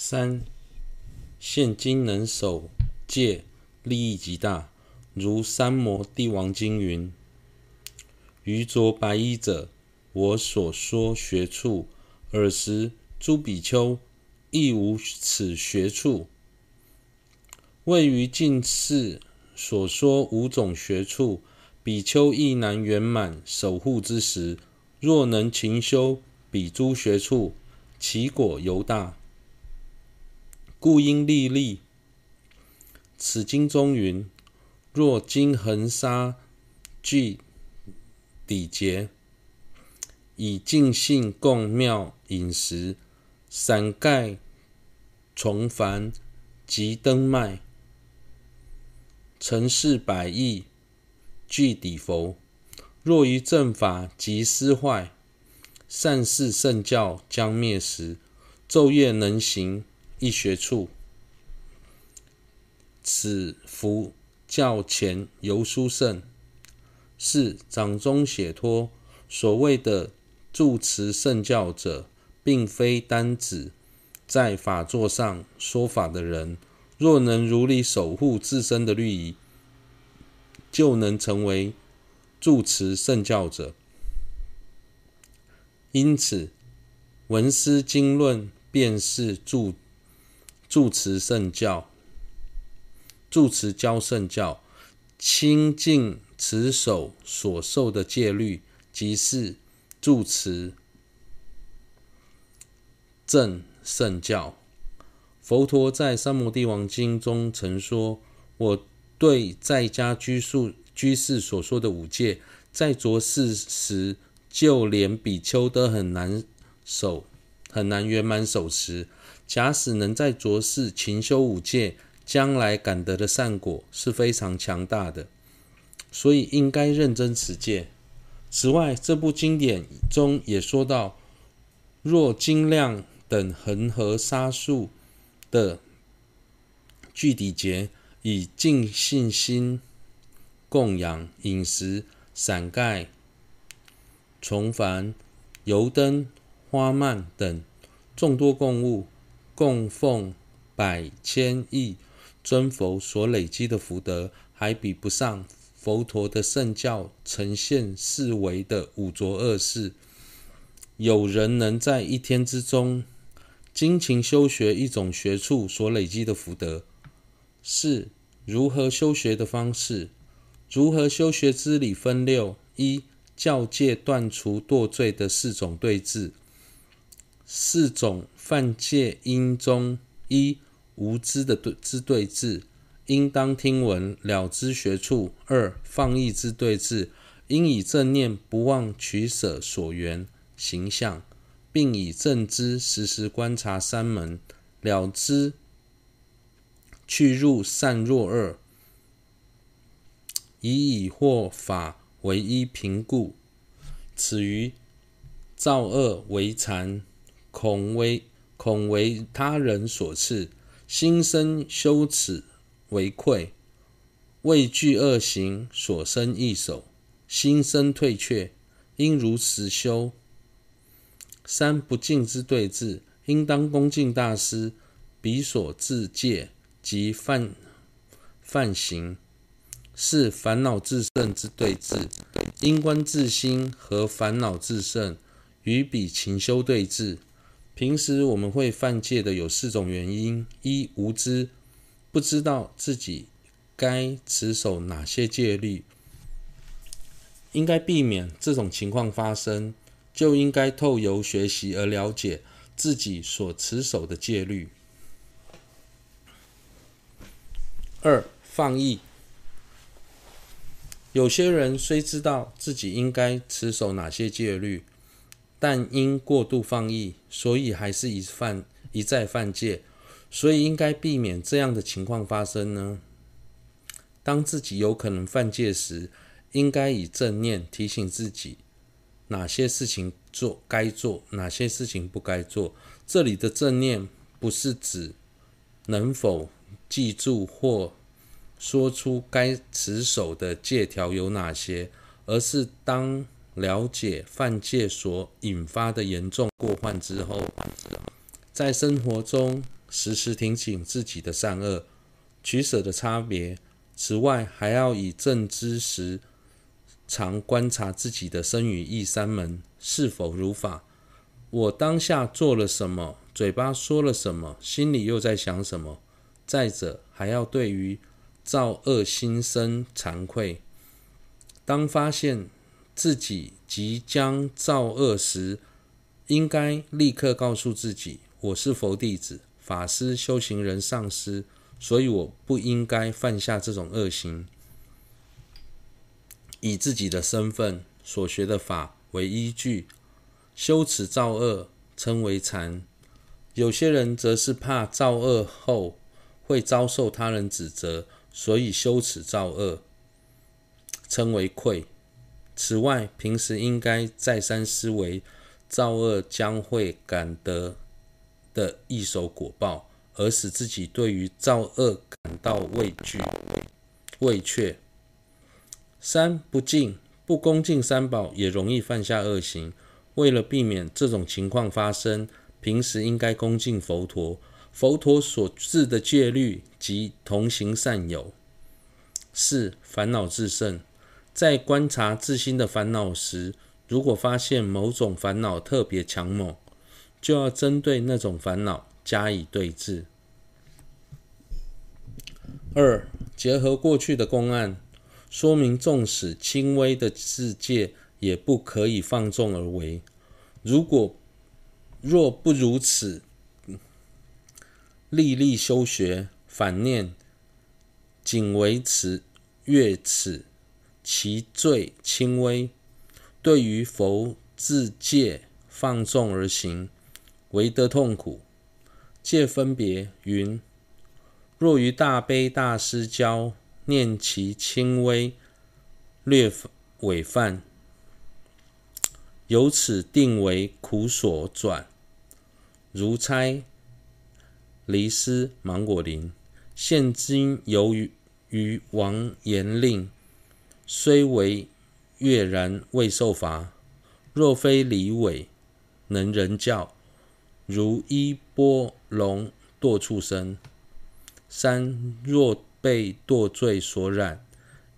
三、现今能守戒，利益极大。如三摩地王经云：“于着白衣者，我所说学处，尔时诸比丘亦无此学处。位于近世所说五种学处，比丘亦难圆满守护之时，若能勤修彼诸学处，其果尤大。故应力立。此经中云。”若经恒沙俱诣劫，以净信供妙饮食，伞盖重凡及灯麦，承事百亿俱抵佛。若于正法即失坏，善事圣教将灭时，昼夜能行一学处，此福。教前尤殊胜。是掌中解脱，所谓的住持圣教者，并非单指在法座上说法的人。若能如理守护自身的律仪，就能成为住持圣教者。因此，闻思经论便是住住持圣教。住持教圣教，清净持守所受的戒律，即是住持正圣教。佛陀在《三摩地王经》中曾说：“我对在家居宿居士所说的五戒，在着世时，就连比丘都很难守，很难圆满守持。假使能在浊世勤修五戒，将来感得的善果是非常强大的，所以应该认真持戒。此外，这部经典中也说到，若精量等恒河沙数的具体节，以净信心供养、饮食、伞盖、重幡、油灯、花蔓等众多供物，供奉百千亿。尊佛所累积的福德，还比不上佛陀的圣教呈现四维的五浊恶世。有人能在一天之中精勤修学一种学处所累积的福德，是如何修学的方式？如何修学之理分六：一、教戒断除堕罪的四种对治，四种犯戒因中一。无知的对之对治，应当听闻了知学处；二放逸之对治，应以正念不忘取舍所缘形象，并以正知时时观察三门了知去入善若二，以以获法为一凭故。此于造恶为禅，恐为恐为他人所赐。心生羞耻为愧，畏惧恶行所生异手，心生退却，应如实修。三不敬之对治，应当恭敬大师，彼所制戒及犯犯行。四烦恼自胜之对治，应观自心和烦恼自胜，与彼勤修对治。平时我们会犯戒的有四种原因：一、无知，不知道自己该持守哪些戒律，应该避免这种情况发生，就应该透由学习而了解自己所持守的戒律。二、放逸，有些人虽知道自己应该持守哪些戒律。但因过度放逸，所以还是一犯一再犯戒，所以应该避免这样的情况发生呢？当自己有可能犯戒时，应该以正念提醒自己，哪些事情做该做，哪些事情不该做。这里的正念不是指能否记住或说出该持守的戒条有哪些，而是当。了解犯戒所引发的严重过患之后，在生活中时时提醒自己的善恶取舍的差别。此外，还要以正知时常观察自己的身语意三门是否如法。我当下做了什么？嘴巴说了什么？心里又在想什么？再者，还要对于造恶心生惭愧。当发现自己即将造恶时，应该立刻告诉自己：“我是佛弟子、法师、修行人、上师，所以我不应该犯下这种恶行。”以自己的身份、所学的法为依据，羞耻造恶称为惭。有些人则是怕造恶后会遭受他人指责，所以羞耻造恶，称为愧。此外，平时应该再三思维造恶将会感得的一手果报，而使自己对于造恶感到畏惧、畏怯。三不敬、不恭敬三宝，也容易犯下恶行。为了避免这种情况发生，平时应该恭敬佛陀。佛陀所制的戒律及同行善友。四烦恼自胜。在观察自心的烦恼时，如果发现某种烦恼特别强猛，就要针对那种烦恼加以对治。二、结合过去的公案，说明纵使轻微的自戒，也不可以放纵而为。如果若不如此，历历修学，反念仅为此越此。其罪轻微，对于佛自戒放纵而行，唯得痛苦。戒分别云：若于大悲大师教念其轻微，略违犯，由此定为苦所转。如差离思芒果林，现今由于于王严令。虽为阅然未受罚，若非理违，能人教，如衣钵龙堕畜生。三若被堕罪所染，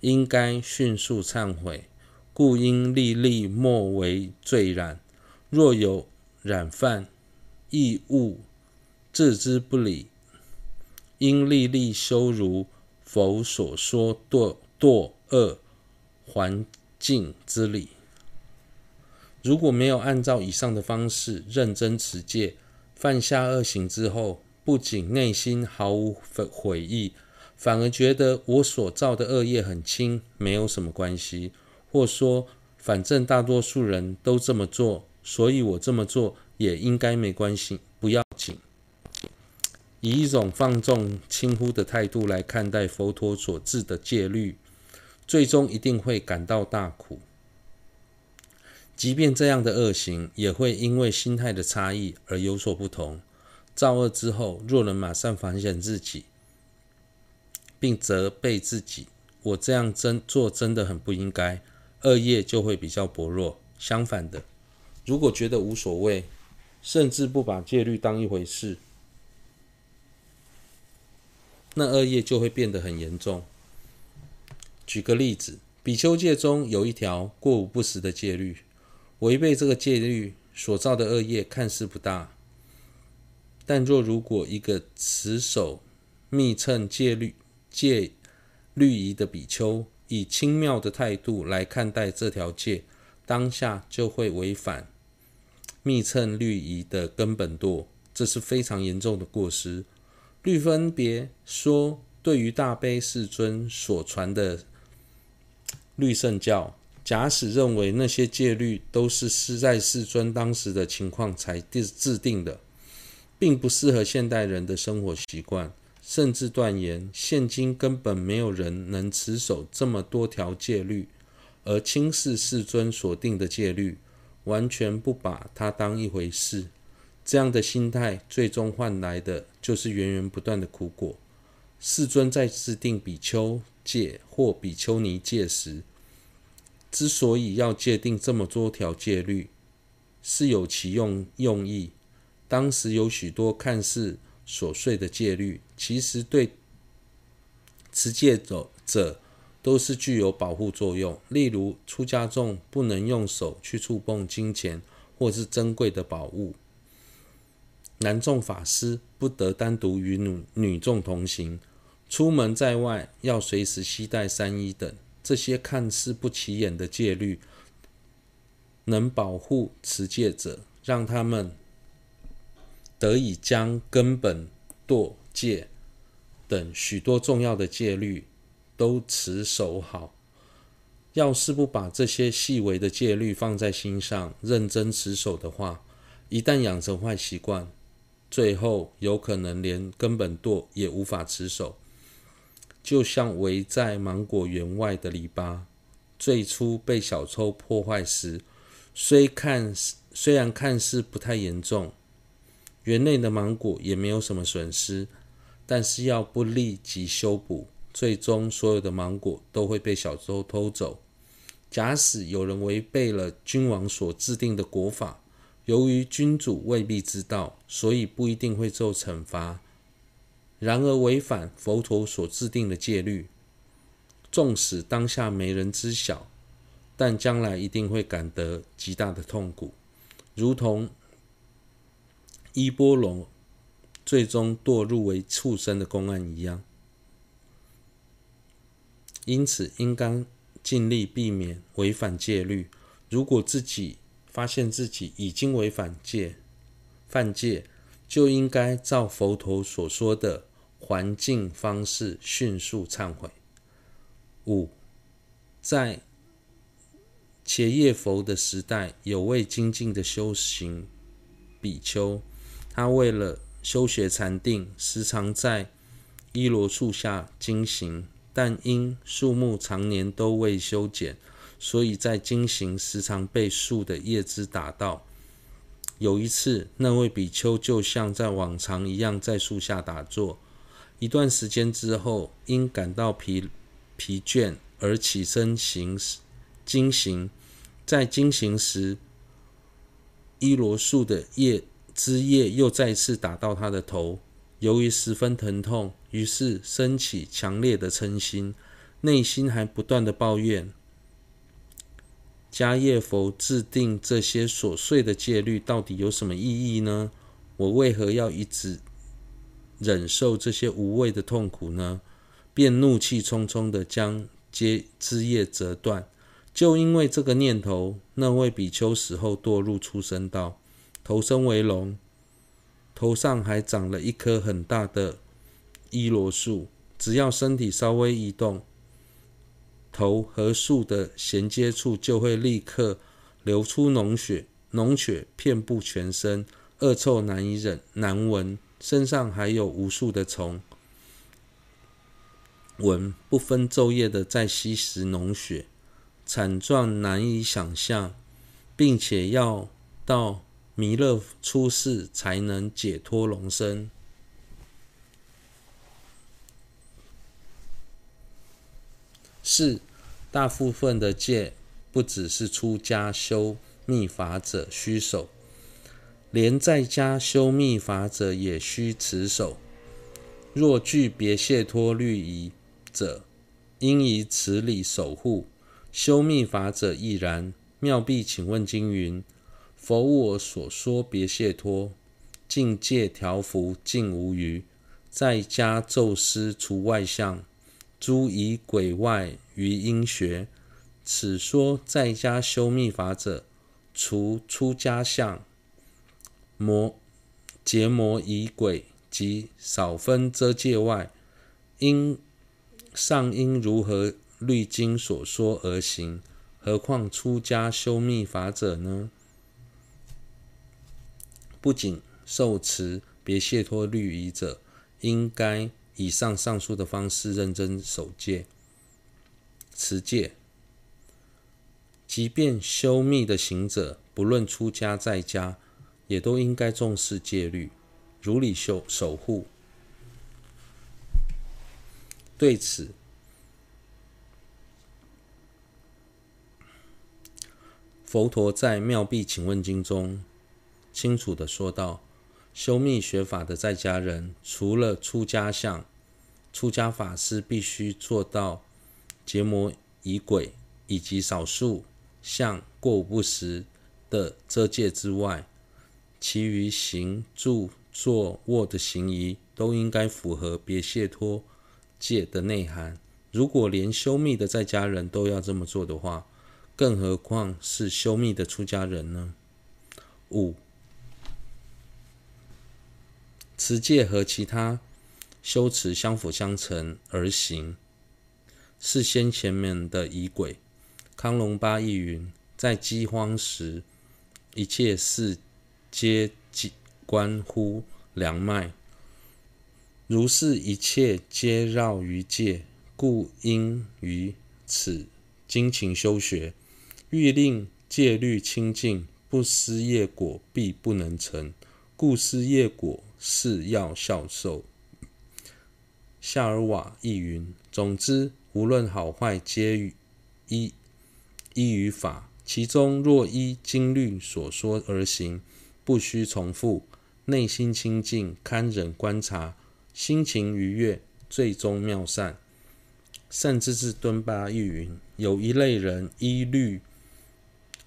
应该迅速忏悔，故应历历莫为罪染。若有染犯，亦勿置之不理，应历历修如佛所说堕堕恶。环境之理，如果没有按照以上的方式认真持戒，犯下恶行之后，不仅内心毫无悔意，反而觉得我所造的恶业很轻，没有什么关系，或说反正大多数人都这么做，所以我这么做也应该没关系，不要紧。以一种放纵、轻忽的态度来看待佛陀所制的戒律。最终一定会感到大苦，即便这样的恶行也会因为心态的差异而有所不同。造恶之后，若能马上反省自己，并责备自己，我这样真做真的很不应该，恶业就会比较薄弱。相反的，如果觉得无所谓，甚至不把戒律当一回事，那恶业就会变得很严重。举个例子，比丘戒中有一条过午不食的戒律，违背这个戒律所造的恶业看似不大，但若如果一个持守密称戒律戒律仪的比丘以轻妙的态度来看待这条戒，当下就会违反密称律仪的根本堕，这是非常严重的过失。律分别说，对于大悲世尊所传的。律圣教，假使认为那些戒律都是是在世尊当时的情况才制定的，并不适合现代人的生活习惯，甚至断言现今根本没有人能持守这么多条戒律，而轻视世尊所定的戒律，完全不把它当一回事，这样的心态最终换来的就是源源不断的苦果。世尊在制定比丘戒或比丘尼戒时，之所以要界定这么多条戒律，是有其用用意。当时有许多看似琐碎的戒律，其实对持戒者者都是具有保护作用。例如，出家众不能用手去触碰金钱或是珍贵的宝物；男众法师不得单独与女女众同行；出门在外要随时携带三衣等。这些看似不起眼的戒律，能保护持戒者，让他们得以将根本、堕戒等许多重要的戒律都持守好。要是不把这些细微的戒律放在心上，认真持守的话，一旦养成坏习惯，最后有可能连根本堕也无法持守。就像围在芒果园外的篱笆，最初被小偷破坏时，虽看虽然看似不太严重，园内的芒果也没有什么损失，但是要不立即修补，最终所有的芒果都会被小偷偷走。假使有人违背了君王所制定的国法，由于君主未必知道，所以不一定会受惩罚。然而，违反佛陀所制定的戒律，纵使当下没人知晓，但将来一定会感得极大的痛苦，如同伊波罗最终堕入为畜生的公案一样。因此，应当尽力避免违反戒律。如果自己发现自己已经违反戒、犯戒，就应该照佛陀所说的。环境方式迅速忏悔。五，在伽叶佛的时代，有位精进的修行比丘，他为了修学禅定，时常在伊罗树下经行，但因树木常年都未修剪，所以在经行时常被树的叶枝打到。有一次，那位比丘就像在往常一样在树下打坐。一段时间之后，因感到疲疲倦而起身行经行，在经行时，伊罗树的叶枝叶又再次打到他的头，由于十分疼痛，于是升起强烈的嗔心，内心还不断地抱怨：迦叶佛制定这些琐碎的戒律，到底有什么意义呢？我为何要一直忍受这些无谓的痛苦呢？便怒气冲冲地将枝枝叶折断。就因为这个念头，那位比丘死后堕入畜生道，投生为龙，头上还长了一棵很大的伊罗树。只要身体稍微移动，头和树的衔接处就会立刻流出脓血，脓血遍布全身，恶臭难以忍，难闻。身上还有无数的虫，蚊不分昼夜的在吸食脓血，惨状难以想象，并且要到弥勒出世才能解脱龙身。四，大部分的戒不只是出家修密法者须守。连在家修密法者也须持守。若具别谢脱律仪者，应以此理守护；修密法者亦然。妙臂请问经云：佛我所说别谢脱，境界调伏尽无余。在家咒师除外相，诸仪轨外于应学。此说在家修密法者，除出家相。魔结魔仪轨及少分遮戒外，应尚应如何律经所说而行？何况出家修密法者呢？不仅受持别解脱律仪者，应该以上上述的方式认真守戒、持戒。即便修密的行者，不论出家在家。也都应该重视戒律，如理修守护。对此，佛陀在《妙臂请问经》中清楚地说道：“修密学法的在家人，除了出家相，出家法师必须做到结魔仪轨，以及少数像过午不食的遮戒之外，其余行住坐卧的行仪都应该符合别谢脱戒的内涵。如果连修密的在家人都要这么做的话，更何况是修密的出家人呢？五。持戒和其他修持相辅相成而行，是先前面的仪轨。康龙巴亦云：在饥荒时，一切事皆关乎良脉，如是一切皆绕于戒，故应于此精勤修学。欲令戒律清净，不思业果，必不能成。故思业果。是要孝受。夏尔瓦亦云：总之，无论好坏，皆依依于法。其中若依经律所说而行，不须重复，内心清净，堪忍观察，心情愉悦，最终妙善。善知识敦巴亦云：有一类人依律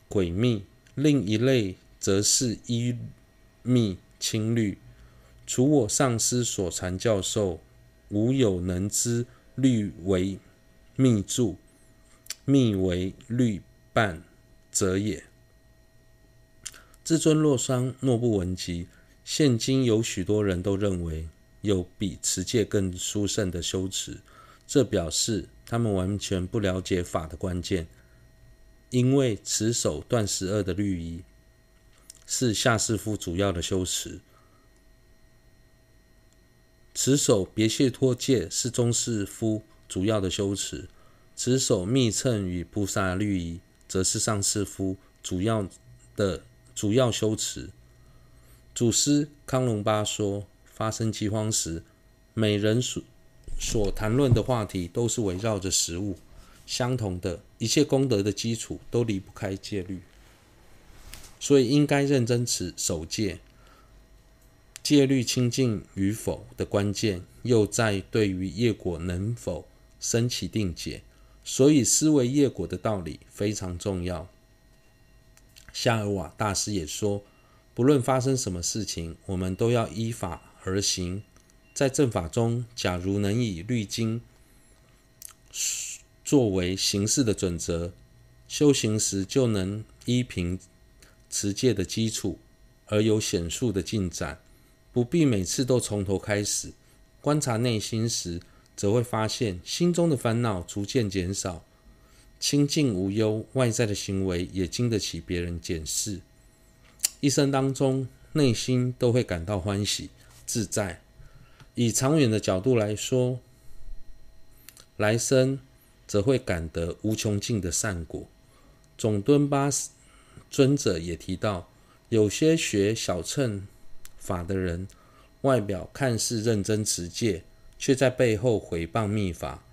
轨密，另一类则是依密轻律。除我上师所传教授，无有能知律为密助，密为律伴者也。至尊洛桑若不闻及，现今有许多人都认为有比持戒更殊胜的修持，这表示他们完全不了解法的关键，因为持守断十二的律仪是下士夫主要的修持。持守别谢脱戒是中士夫主要的修持，持守密乘与菩萨律仪则是上士夫主要的主要修持。祖师康隆巴说，发生饥荒时，每人所所谈论的话题都是围绕着食物。相同的，一切功德的基础都离不开戒律，所以应该认真持守戒。戒律清净与否的关键，又在对于业果能否升起定解，所以思维业果的道理非常重要。夏尔瓦大师也说，不论发生什么事情，我们都要依法而行。在正法中，假如能以律经作为行事的准则，修行时就能依凭持戒的基础而有显著的进展。不必每次都从头开始。观察内心时，则会发现心中的烦恼逐渐减少，清净无忧，外在的行为也经得起别人检视。一生当中，内心都会感到欢喜自在。以长远的角度来说，来生则会感得无穷尽的善果。总敦巴尊者也提到，有些学小乘。法的人，外表看似认真持戒，却在背后毁谤密法；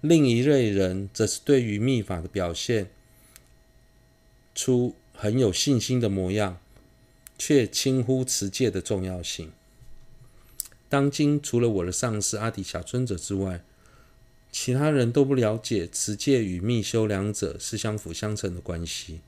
另一类人，则是对于秘法的表现出很有信心的模样，却轻忽持戒的重要性。当今除了我的上司阿底峡尊者之外，其他人都不了解持戒与密修两者是相辅相成的关系。